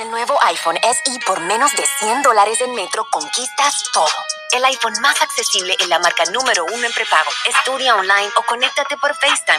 El nuevo iPhone SE por menos de 100 dólares en Metro conquistas todo. El iPhone más accesible en la marca número uno en prepago. Estudia online o conéctate por FaceTime.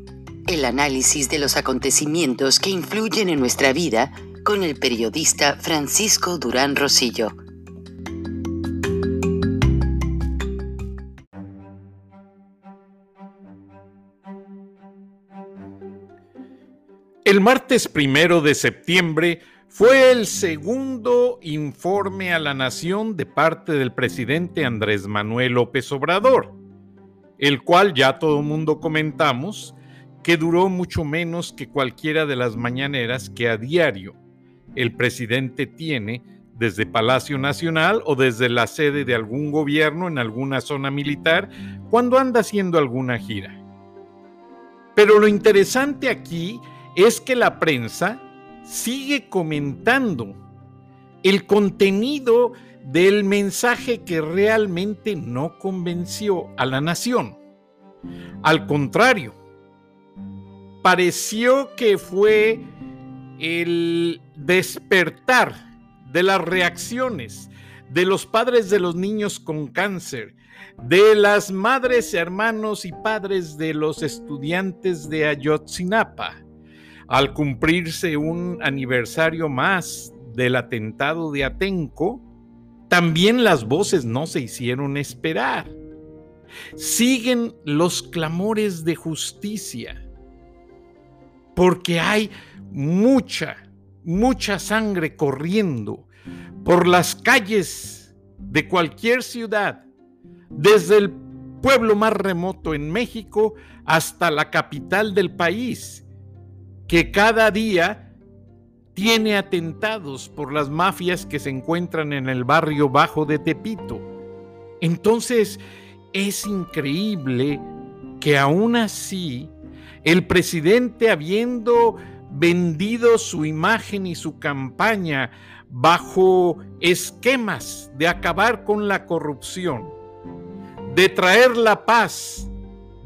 El análisis de los acontecimientos que influyen en nuestra vida con el periodista Francisco Durán Rosillo. El martes primero de septiembre fue el segundo informe a la nación de parte del presidente Andrés Manuel López Obrador, el cual ya todo mundo comentamos que duró mucho menos que cualquiera de las mañaneras que a diario el presidente tiene desde Palacio Nacional o desde la sede de algún gobierno en alguna zona militar cuando anda haciendo alguna gira. Pero lo interesante aquí es que la prensa sigue comentando el contenido del mensaje que realmente no convenció a la nación. Al contrario, pareció que fue el despertar de las reacciones de los padres de los niños con cáncer, de las madres, hermanos y padres de los estudiantes de Ayotzinapa, al cumplirse un aniversario más del atentado de Atenco, también las voces no se hicieron esperar. Siguen los clamores de justicia, porque hay mucha, mucha sangre corriendo por las calles de cualquier ciudad, desde el pueblo más remoto en México hasta la capital del país, que cada día tiene atentados por las mafias que se encuentran en el barrio bajo de Tepito. Entonces, es increíble que aún así el presidente habiendo vendido su imagen y su campaña bajo esquemas de acabar con la corrupción, de traer la paz,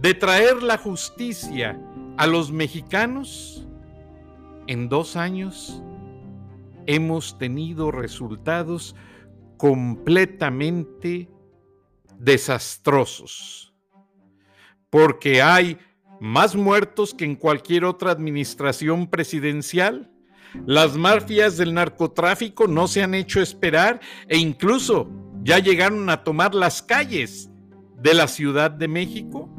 de traer la justicia a los mexicanos, en dos años hemos tenido resultados completamente desastrosos, porque hay más muertos que en cualquier otra administración presidencial. Las mafias del narcotráfico no se han hecho esperar e incluso ya llegaron a tomar las calles de la Ciudad de México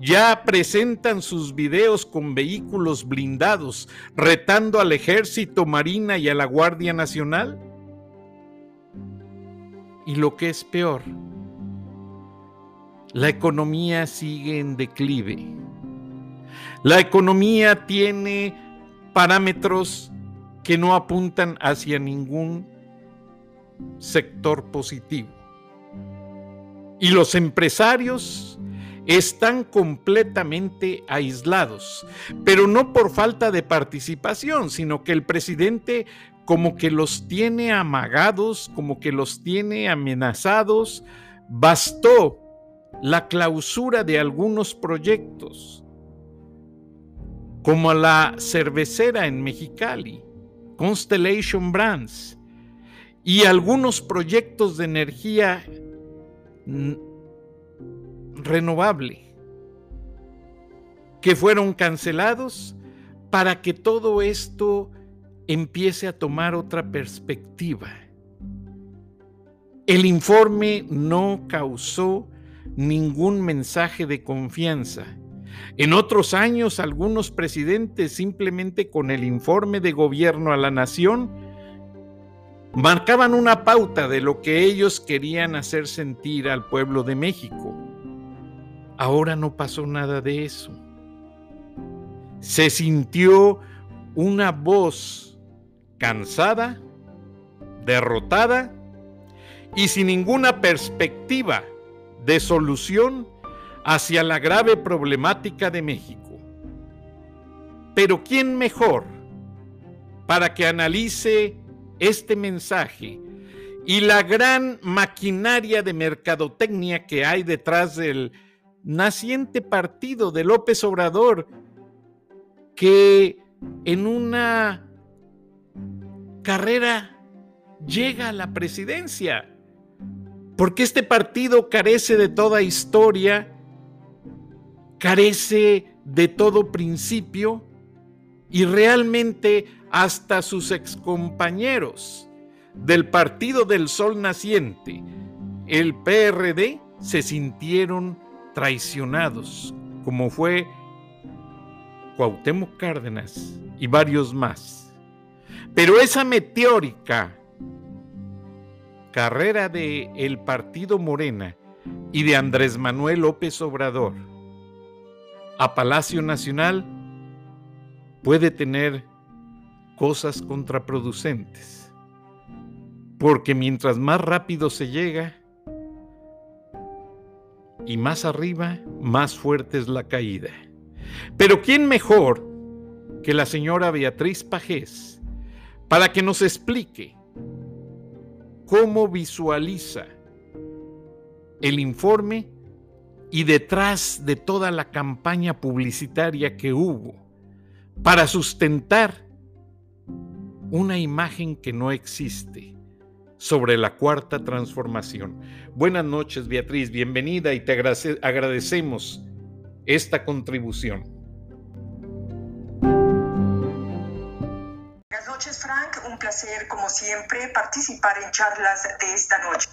ya presentan sus videos con vehículos blindados, retando al ejército, marina y a la Guardia Nacional. Y lo que es peor, la economía sigue en declive. La economía tiene parámetros que no apuntan hacia ningún sector positivo. Y los empresarios están completamente aislados, pero no por falta de participación, sino que el presidente como que los tiene amagados, como que los tiene amenazados. Bastó la clausura de algunos proyectos, como la cervecera en Mexicali, Constellation Brands, y algunos proyectos de energía renovable que fueron cancelados para que todo esto empiece a tomar otra perspectiva. El informe no causó ningún mensaje de confianza. En otros años, algunos presidentes simplemente con el informe de gobierno a la nación marcaban una pauta de lo que ellos querían hacer sentir al pueblo de México. Ahora no pasó nada de eso. Se sintió una voz cansada, derrotada y sin ninguna perspectiva de solución hacia la grave problemática de México. Pero ¿quién mejor para que analice este mensaje y la gran maquinaria de mercadotecnia que hay detrás del naciente partido de López Obrador, que en una carrera llega a la presidencia? Porque este partido carece de toda historia, carece de todo principio y realmente hasta sus excompañeros del Partido del Sol Naciente, el PRD, se sintieron traicionados, como fue Cuauhtémoc Cárdenas y varios más. Pero esa meteórica carrera de el Partido Morena y de Andrés Manuel López Obrador a Palacio Nacional puede tener cosas contraproducentes. Porque mientras más rápido se llega y más arriba, más fuerte es la caída. Pero ¿quién mejor que la señora Beatriz Pajés para que nos explique cómo visualiza el informe y detrás de toda la campaña publicitaria que hubo para sustentar una imagen que no existe sobre la cuarta transformación. Buenas noches, Beatriz, bienvenida y te agradecemos esta contribución. Un placer, como siempre, participar en charlas de esta noche.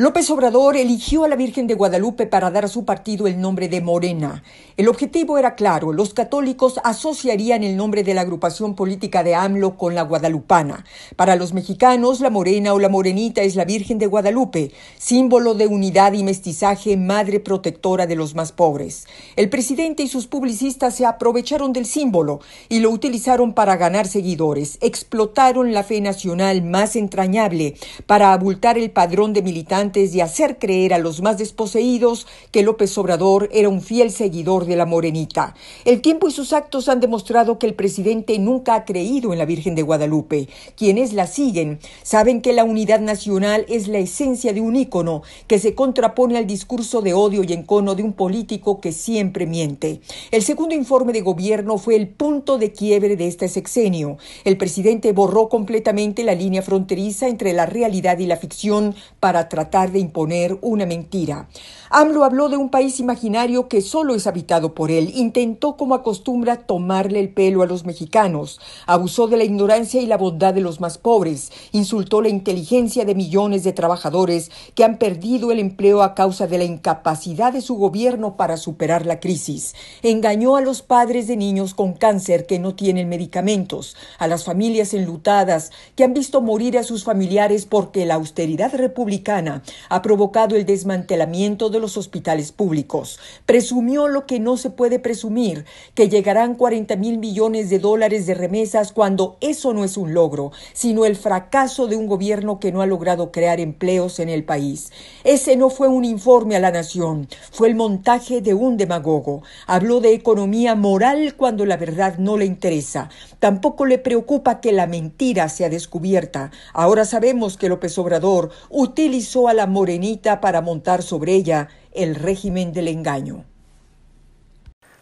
López Obrador eligió a la Virgen de Guadalupe para dar a su partido el nombre de Morena. El objetivo era claro, los católicos asociarían el nombre de la agrupación política de AMLO con la guadalupana. Para los mexicanos, la morena o la morenita es la Virgen de Guadalupe, símbolo de unidad y mestizaje, madre protectora de los más pobres. El presidente y sus publicistas se aprovecharon del símbolo y lo utilizaron para ganar seguidores, explotaron la fe nacional más entrañable para abultar el padrón de militantes y hacer creer a los más desposeídos que López Obrador era un fiel seguidor de la morenita. El tiempo y sus actos han demostrado que el presidente nunca ha creído en la Virgen de Guadalupe. Quienes la siguen saben que la unidad nacional es la esencia de un ícono que se contrapone al discurso de odio y encono de un político que siempre miente. El segundo informe de gobierno fue el punto de quiebre de este sexenio. El presidente borró completamente la línea fronteriza entre la realidad y la ficción para tratar de imponer una mentira. AMLO habló de un país imaginario que solo es habitado por él. Intentó, como acostumbra, tomarle el pelo a los mexicanos. Abusó de la ignorancia y la bondad de los más pobres. Insultó la inteligencia de millones de trabajadores que han perdido el empleo a causa de la incapacidad de su gobierno para superar la crisis. Engañó a los padres de niños con cáncer que no tienen medicamentos, a las familias enlutadas que han visto morir a sus familiares porque la austeridad republicana ha provocado el desmantelamiento de los hospitales públicos. Presumió lo que no se puede presumir, que llegarán 40 mil millones de dólares de remesas cuando eso no es un logro, sino el fracaso de un gobierno que no ha logrado crear empleos en el país. Ese no fue un informe a la nación, fue el montaje de un demagogo. Habló de economía moral cuando la verdad no le interesa. Tampoco le preocupa que la mentira sea descubierta. Ahora sabemos que López Obrador utilizó a la morenita para montar sobre ella el régimen del engaño.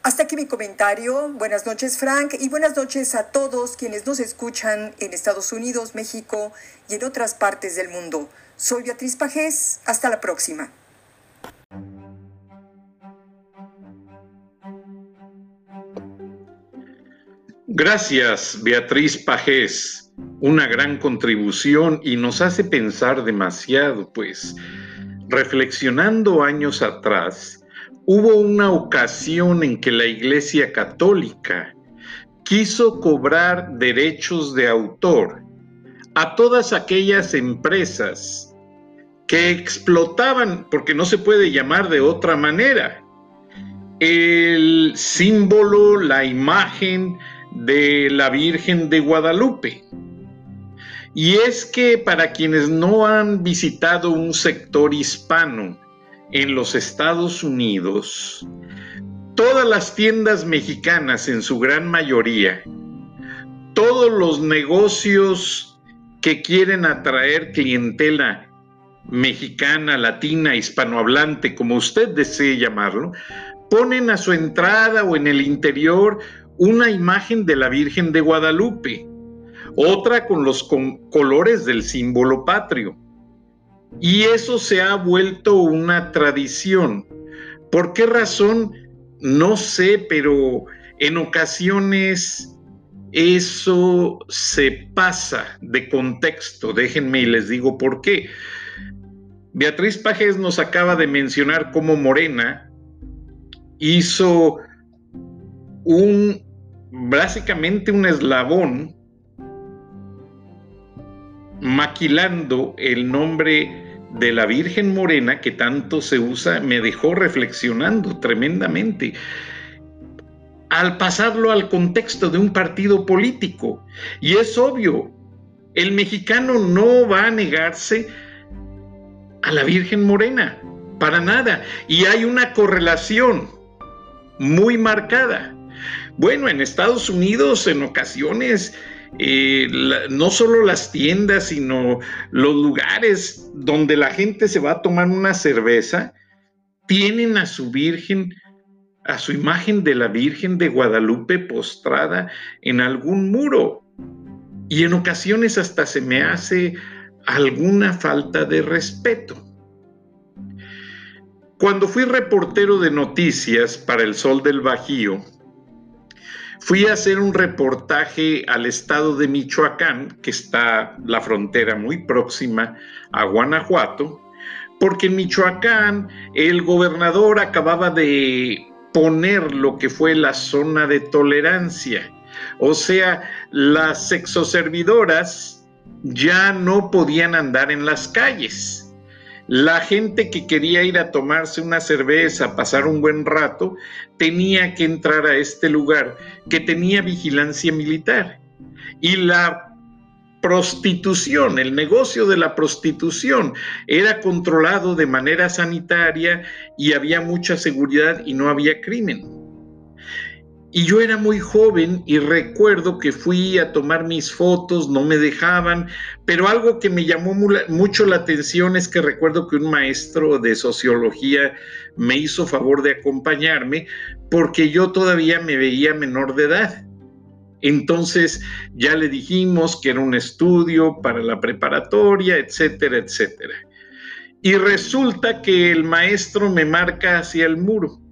Hasta aquí mi comentario. Buenas noches Frank y buenas noches a todos quienes nos escuchan en Estados Unidos, México y en otras partes del mundo. Soy Beatriz Pajés. Hasta la próxima. Gracias, Beatriz Pajés. Una gran contribución y nos hace pensar demasiado, pues reflexionando años atrás, hubo una ocasión en que la Iglesia Católica quiso cobrar derechos de autor a todas aquellas empresas que explotaban, porque no se puede llamar de otra manera, el símbolo, la imagen de la Virgen de Guadalupe. Y es que para quienes no han visitado un sector hispano en los Estados Unidos, todas las tiendas mexicanas en su gran mayoría, todos los negocios que quieren atraer clientela mexicana, latina, hispanohablante, como usted desee llamarlo, ponen a su entrada o en el interior una imagen de la Virgen de Guadalupe, otra con los colores del símbolo patrio. Y eso se ha vuelto una tradición. ¿Por qué razón? No sé, pero en ocasiones eso se pasa de contexto. Déjenme y les digo por qué. Beatriz Pajes nos acaba de mencionar cómo Morena hizo un, básicamente un eslabón maquilando el nombre de la Virgen Morena que tanto se usa, me dejó reflexionando tremendamente al pasarlo al contexto de un partido político. Y es obvio, el mexicano no va a negarse a la Virgen Morena, para nada. Y hay una correlación muy marcada. Bueno, en Estados Unidos en ocasiones eh, no solo las tiendas, sino los lugares donde la gente se va a tomar una cerveza, tienen a su Virgen, a su imagen de la Virgen de Guadalupe postrada en algún muro. Y en ocasiones hasta se me hace alguna falta de respeto. Cuando fui reportero de noticias para El Sol del Bajío, fui a hacer un reportaje al estado de Michoacán, que está la frontera muy próxima a Guanajuato, porque en Michoacán el gobernador acababa de poner lo que fue la zona de tolerancia. O sea, las sexoservidoras ya no podían andar en las calles. La gente que quería ir a tomarse una cerveza, pasar un buen rato, tenía que entrar a este lugar que tenía vigilancia militar. Y la prostitución, el negocio de la prostitución era controlado de manera sanitaria y había mucha seguridad y no había crimen. Y yo era muy joven y recuerdo que fui a tomar mis fotos, no me dejaban, pero algo que me llamó mucho la atención es que recuerdo que un maestro de sociología me hizo favor de acompañarme porque yo todavía me veía menor de edad. Entonces ya le dijimos que era un estudio para la preparatoria, etcétera, etcétera. Y resulta que el maestro me marca hacia el muro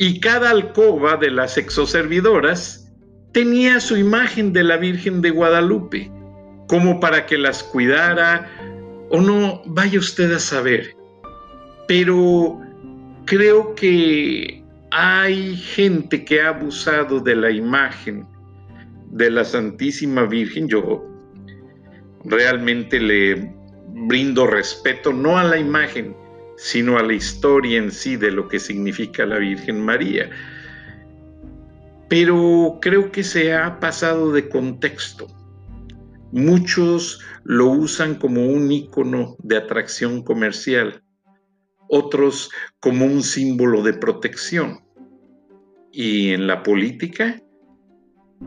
y cada alcoba de las exoservidoras tenía su imagen de la Virgen de Guadalupe, como para que las cuidara, o no, vaya usted a saber. Pero creo que hay gente que ha abusado de la imagen de la Santísima Virgen. Yo realmente le brindo respeto, no a la imagen, sino a la historia en sí de lo que significa la Virgen María. Pero creo que se ha pasado de contexto. Muchos lo usan como un icono de atracción comercial, otros como un símbolo de protección. Y en la política,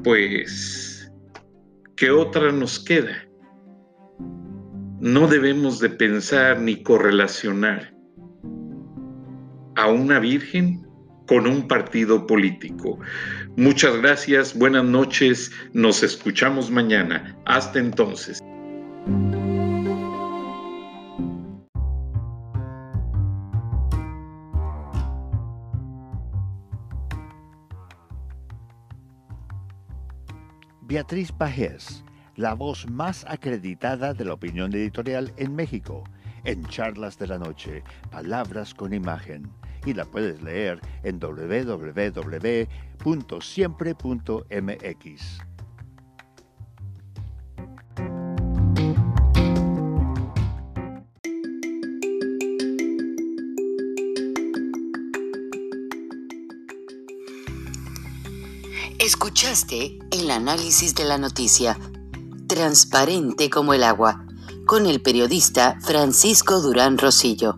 pues, ¿qué otra nos queda? No debemos de pensar ni correlacionar a una virgen con un partido político. Muchas gracias, buenas noches, nos escuchamos mañana. Hasta entonces. Beatriz Pajés, la voz más acreditada de la opinión editorial en México, en Charlas de la Noche, Palabras con Imagen y la puedes leer en www.siempre.mx. Escuchaste el análisis de la noticia, transparente como el agua, con el periodista Francisco Durán Rosillo.